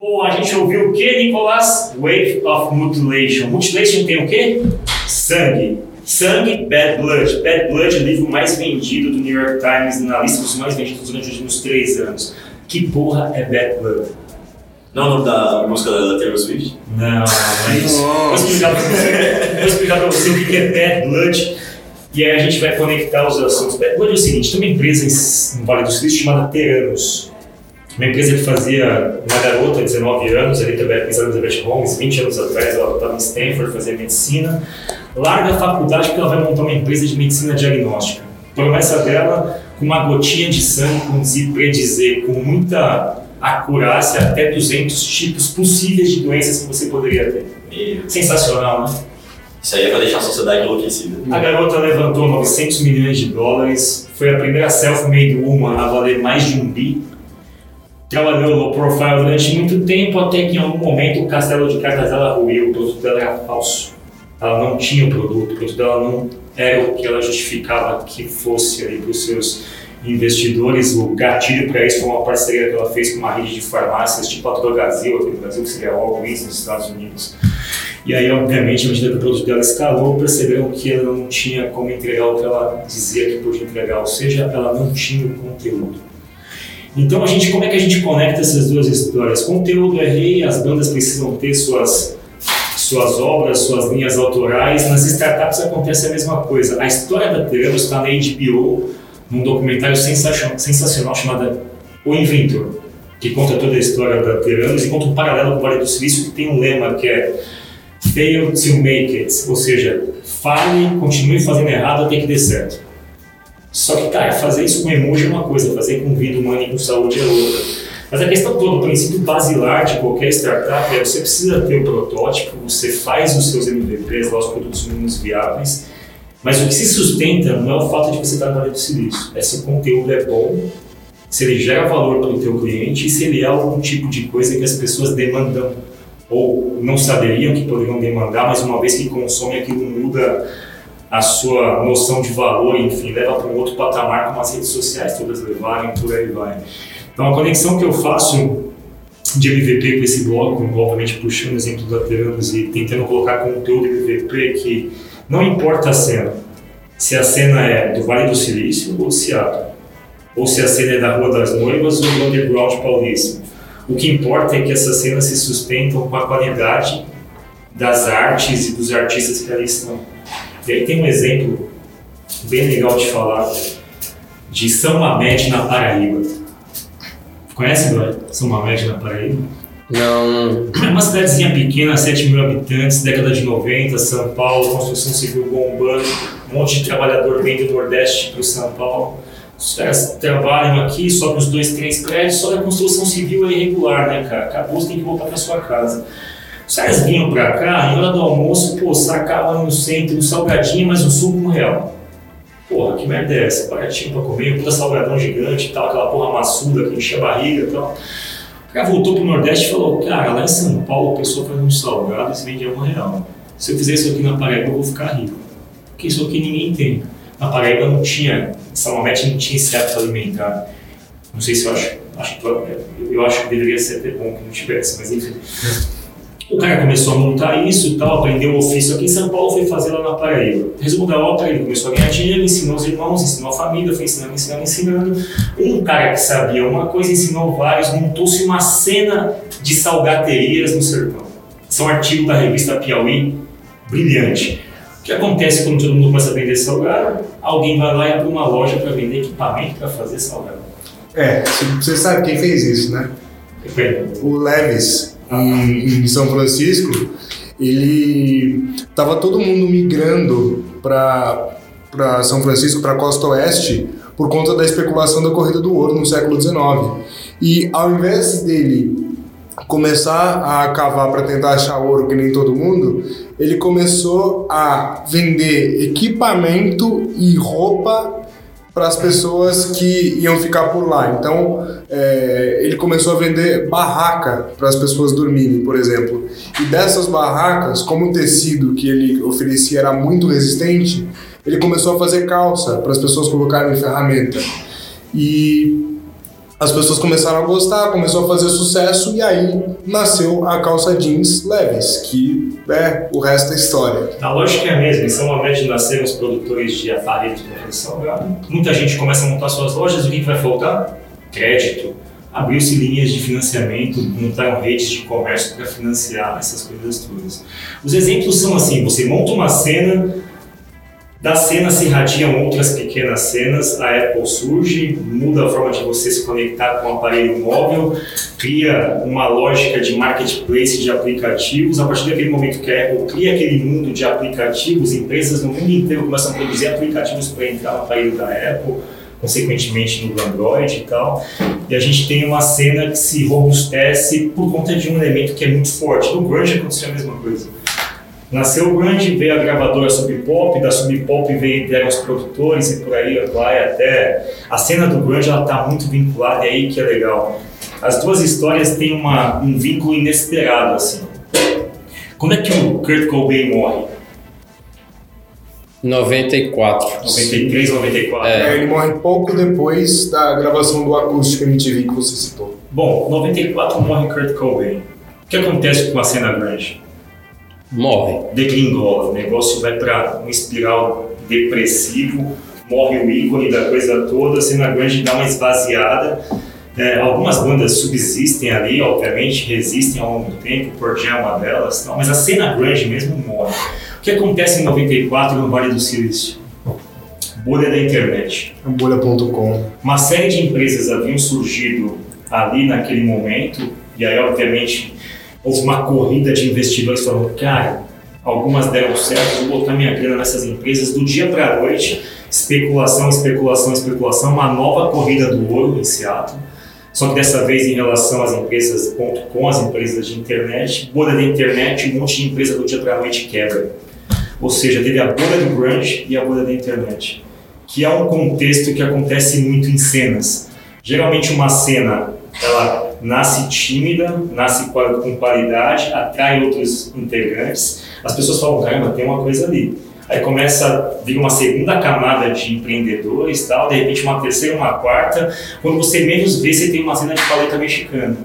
Pô, a gente ouviu o que, Nicolas? Wave of Mutilation. Mutilation tem o quê? Sangue. Sangue, Bad Blood. Bad Blood é o livro mais vendido do New York Times na lista dos mais vendidos durante os últimos três anos. Que porra é Bad Blood? Não é o nome da música da Taylor Swift? Não, mas vou explicar pra você, vou explicar pra você o que é Bad Blood e aí a gente vai conectar os assuntos. Bad Blood é o seguinte, tem uma empresa em Vale do Silício chamada Teranos uma empresa que fazia uma garota de 19 anos, a Elizabeth Holmes, 20 anos atrás, ela estava em Stanford, fazia medicina, larga a faculdade porque ela vai montar uma empresa de medicina diagnóstica. Promessa dela, com uma gotinha de sangue, conseguir predizer com muita acurácia até 200 tipos possíveis de doenças que você poderia ter. Sensacional, né? isso aí é pra deixar a sociedade enlouquecida. A garota levantou 900 milhões de dólares, foi a primeira self-made woman a valer mais de um bi. Trabalhou low profile durante muito tempo, até que em algum momento o castelo de cartas dela ruiu, o produto dela era falso. Ela não tinha o produto, o produto dela não era o que ela justificava que fosse ali para os seus investidores. O gatilho para isso foi uma parceria que ela fez com uma rede de farmácias, tipo a Drogazil aqui no Brasil, que seria a Walgreens nos Estados Unidos. E aí, obviamente, à medida que o produto dela escalou, perceberam que ela não tinha como entregar o que ela dizia que podia entregar, ou seja, ela não tinha o conteúdo. Então, a gente, como é que a gente conecta essas duas histórias? Conteúdo é rei, as bandas precisam ter suas, suas obras, suas linhas autorais. Nas startups acontece a mesma coisa. A história da Teranos está na HBO, num documentário sensacional, chamado O Inventor, que conta toda a história da Teranos e conta um paralelo com o Vale do Silício, que tem um lema que é fail to make it, ou seja, fale, continue fazendo errado até que dê certo. Só que, cara, fazer isso com emoji é uma coisa, fazer com vida humana e com saúde é outra. Mas a questão toda, o princípio basilar de qualquer startup é você precisa ter o protótipo, você faz os seus MVPs, lá, os produtos mínimos viáveis, mas o que se sustenta não é o fato de você estar na área do silício, é se o conteúdo é bom, se ele gera valor para o teu cliente e se ele é algum tipo de coisa que as pessoas demandam ou não saberiam que poderiam demandar, mas uma vez que consome aquilo muda a sua noção de valor, enfim, leva para um outro patamar como as redes sociais todas levarem, por aí vai. Então a conexão que eu faço de MVP com esse bloco, obviamente puxando o exemplo e tentando colocar conteúdo MVP que não importa a cena, se a cena é do Vale do Silício ou Seattle, ou se a cena é da Rua das Noivas ou do Underground Paulista. O que importa é que essas cenas se sustentam com a qualidade das artes e dos artistas que ali estão. E aí tem um exemplo bem legal de falar de São Mamede na Paraíba. Conhece, Dói? São Mamede na Paraíba? Não. É uma cidadezinha pequena, 7 mil habitantes, década de 90, São Paulo, construção civil bombando, um monte de trabalhador vem do Nordeste para o São Paulo. Os caras trabalham aqui, sobem os dois, três prédios, só a construção civil é irregular, né, cara? Acabou, você tem que voltar para sua casa. Os caras vinham pra cá, em hora do almoço, pô, sacava no centro um salgadinho, mas um suco um real. Porra, que merda é essa? Baratinho pra comer, um puta salgadão gigante e tal, aquela porra maçuda que enchia a barriga e tal. O cara voltou pro Nordeste e falou, cara, lá em São Paulo a pessoa faz um salgado e se vende um real. Se eu fizer isso aqui na Paraíba, eu vou ficar rico. Porque isso aqui ninguém tem. Na Paraíba não tinha, Salomete não tinha hábito alimentar. Não sei se eu acho, acho eu acho que deveria ser até bom que não tivesse, mas enfim. O cara começou a montar isso e tal, aprendeu o ofício aqui em São Paulo, foi fazer lá na Paraíba. Resumo da ópera, ele começou a ganhar dinheiro, ensinou os irmãos, ensinou a família, foi ensinando, ensinando, ensinando. Um cara que sabia uma coisa, ensinou vários, montou-se uma cena de salgaterias no sertão. São artigos da revista Piauí, brilhante. O que acontece quando todo mundo começa a vender salgado? Alguém vai lá e abre uma loja para vender equipamento para fazer salgado. É, você sabe quem fez isso, né? O Levis, em, em São Francisco, ele tava todo mundo migrando para para São Francisco, para a costa oeste, por conta da especulação da corrida do ouro no século XIX. E ao invés dele começar a cavar para tentar achar ouro que nem todo mundo, ele começou a vender equipamento e roupa para as pessoas que iam ficar por lá. Então, é, ele começou a vender barraca para as pessoas dormirem, por exemplo. E dessas barracas, como o tecido que ele oferecia era muito resistente, ele começou a fazer calça para as pessoas colocarem ferramenta. E as pessoas começaram a gostar, começou a fazer sucesso e aí nasceu a calça jeans Leves, que é o resto da história. A lógica é a mesma, em São Momento de nasceram os produtores de aparelhos de proteção Muita gente começa a montar suas lojas, o que vai faltar? Crédito. Abriu-se linhas de financiamento, montaram redes de comércio para financiar essas coisas todas. Os exemplos são assim: você monta uma cena, da cena se irradiam outras pequenas cenas, a Apple surge, muda a forma de você se conectar com o aparelho móvel, cria uma lógica de marketplace de aplicativos. A partir daquele momento que a Apple cria aquele mundo de aplicativos, empresas no mundo inteiro começam a produzir aplicativos para entrar no aparelho da Apple, consequentemente no Android e tal. E a gente tem uma cena que se robustece por conta de um elemento que é muito forte. No Grunge aconteceu a mesma coisa Nasceu o grunge, veio a gravadora Sub Pop, da Sub Pop veio, vieram os produtores e por aí vai até... A cena do grunge, ela tá muito vinculada, e aí que é legal. As duas histórias têm uma, um vínculo inesperado, assim. Como é que o Kurt Cobain morre? 94. 93, 94. É. ele morre pouco depois da gravação do Acústico MTV que você citou. Bom, 94 morre Kurt Cobain. O que acontece com a cena grunge? Morre. Degringola, o negócio vai para um espiral depressivo, morre o ícone da coisa toda, a cena grande dá uma esvaziada. É, algumas bandas subsistem ali, obviamente, resistem ao longo do tempo, Por Jam é uma delas, tal, mas a cena grande mesmo morre. O que acontece em 94 no Vale do Silício? Bolha da internet. Bolha.com. Uma série de empresas haviam surgido ali naquele momento, e aí, obviamente, houve uma corrida de investidores falando, cara, algumas deram certo, vou botar minha grana nessas empresas do dia para a noite, especulação, especulação, especulação, uma nova corrida do ouro em Seattle. Só que dessa vez em relação às empresas com as empresas de internet, bolha da internet, um monte de empresa do dia para a noite quebra. Ou seja, teve a bolha do grunge e a bolha da internet, que é um contexto que acontece muito em cenas. Geralmente uma cena, ela nasce tímida, nasce com qualidade, atrai outros integrantes. As pessoas falam, caramba, tem uma coisa ali. Aí começa a vir uma segunda camada de empreendedores, tal, de repente uma terceira, uma quarta. Quando você menos vê, você tem uma cena de paleta mexicana.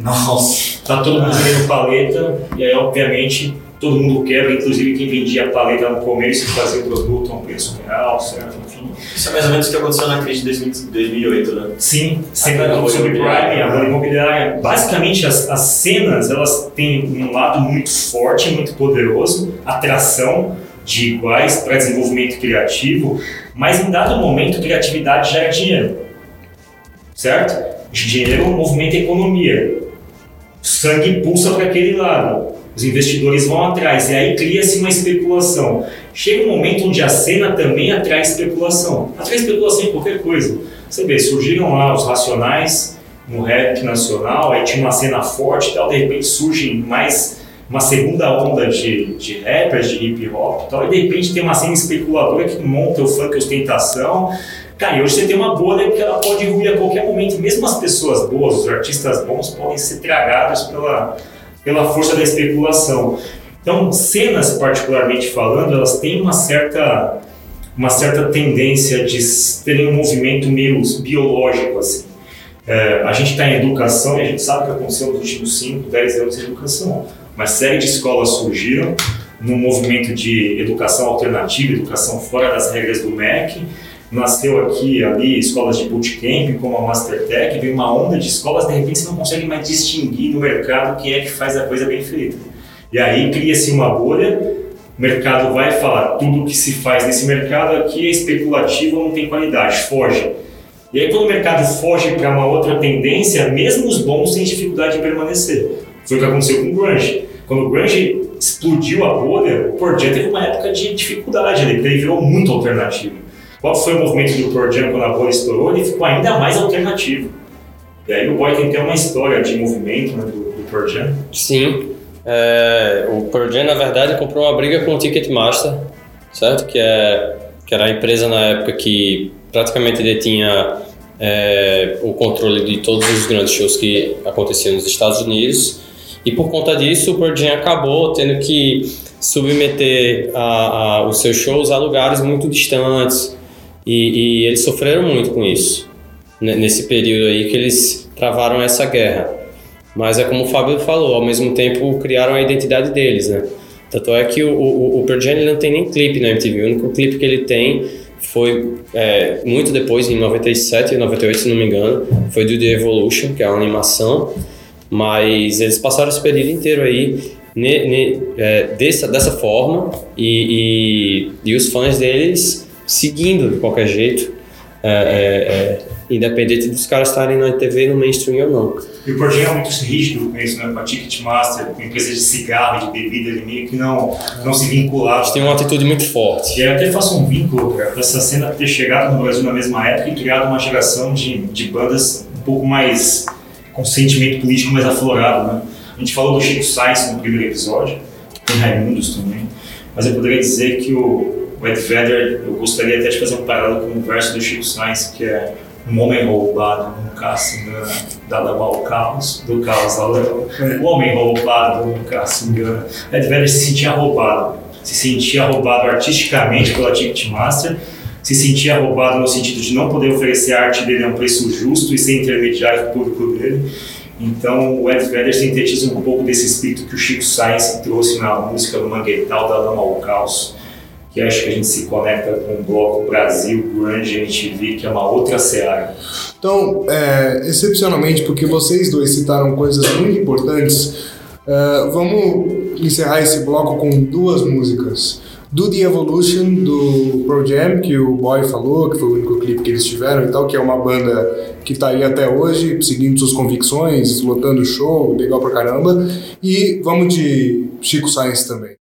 Nossa! Tá todo mundo vendendo paleta, e aí, obviamente, todo mundo quebra, inclusive quem vendia paleta no começo e fazia o produto a um preço real, certo? Enfim. Isso é mais ou menos o que aconteceu na crise de 2008, né? Sim, sempre no subprime, a bolha imobiliária. Basicamente, as, as cenas, elas têm um lado muito forte, muito poderoso, atração de iguais para desenvolvimento criativo, mas em dado momento, criatividade gera dinheiro, certo? Dinheiro movimenta a economia. Sangue pulsa para aquele lado os investidores vão atrás e aí cria-se uma especulação. Chega um momento onde a cena também atrai especulação. Atrai especulação em qualquer coisa. Você vê, surgiram lá os racionais no rap nacional, aí tinha uma cena forte e tal, de repente surge mais uma segunda onda de, de rappers, de hip hop e tal, e de repente tem uma cena especuladora que monta o funk ostentação. Cara, e hoje você tem uma bolha que ela pode ruir a qualquer momento. Mesmo as pessoas boas, os artistas bons, podem ser tragados pela, pela força da especulação. Então, cenas, particularmente falando, elas têm uma certa, uma certa tendência de terem um movimento meio biológico, assim. É, a gente está em educação e a gente sabe o que aconteceu nos últimos 5, 10 anos de educação. Uma série de escolas surgiram num movimento de educação alternativa, educação fora das regras do MEC, nasceu aqui ali escolas de bootcamp, como a Mastertech, veio uma onda de escolas, de repente você não consegue mais distinguir no mercado quem é que faz a coisa bem feita. E aí cria-se uma bolha, o mercado vai falar, tudo que se faz nesse mercado aqui é especulativo, não tem qualidade, foge. E aí quando o mercado foge para uma outra tendência, mesmo os bons têm dificuldade de permanecer. Foi o que aconteceu com o grunge. Quando o grunge explodiu a bolha, o Pearl teve uma época de dificuldade, ele virou muito alternativo. Qual foi o movimento do Pearl Jam quando a bolha estourou? Ele ficou ainda mais alternativo. E aí o Boy tem ter uma história de movimento né, do, do Pearl Jam. Sim. É, o Pearl Jam, na verdade, comprou uma briga com o Ticketmaster, certo? Que, é, que era a empresa na época que praticamente detinha é, o controle de todos os grandes shows que aconteciam nos Estados Unidos. E por conta disso, o Pearl Jam acabou tendo que submeter a, a, os seus shows a lugares muito distantes, e, e eles sofreram muito com isso. nesse período aí que eles travaram essa guerra. Mas é como o Fábio falou, ao mesmo tempo criaram a identidade deles, né? Tanto é que o, o, o Pearl Jam não tem nem clipe na MTV, o único clipe que ele tem foi é, muito depois, em 97 e 98, se não me engano, foi do The Evolution, que é uma animação, mas eles passaram esse período inteiro aí ne, ne, é, dessa, dessa forma e, e, e, os fãs deles seguindo de qualquer jeito, é, é, é independente dos caras estarem na TV, no mainstream ou não. E o Portinho é muito rígido com isso, né? Com a Ticketmaster, com empresas de cigarro, de bebida, ele meio que não, não se vinculava. Eles têm uma atitude muito forte. E eu até faço um vínculo, cara, com essa cena ter chegado no Brasil na mesma época e criado uma geração de, de bandas um pouco mais com sentimento político mais aflorado, né? A gente falou do Chico Sainz no primeiro episódio, tem Raimundos também, mas eu poderia dizer que o, o Ed Vedder, eu gostaria até de fazer um paralelo com o verso do Chico Sainz, que é um homem roubado nunca se engana, dado ao caos, do caos ao leão. O homem roubado nunca se engana. Ed Vedder se sentia roubado, se sentia roubado artisticamente pela Ticketmaster, se sentia roubado no sentido de não poder oferecer a arte dele a um preço justo e sem intermediário público dele. Então, o Ed Vedder sintetiza um pouco desse espírito que o Chico Sainz trouxe na música do Mangueital, da Lama ao Caos, acho que a gente se conecta com o bloco Brasil, Grande MTV, que é uma outra seara. Então, é, excepcionalmente, porque vocês dois citaram coisas muito importantes, uh, vamos encerrar esse bloco com duas músicas. Do The Evolution, do Pro Jam, que o Boy falou, que foi o único clipe que eles tiveram e tal, que é uma banda que tá aí até hoje, seguindo suas convicções, lotando show, legal pra caramba. E vamos de Chico Science também.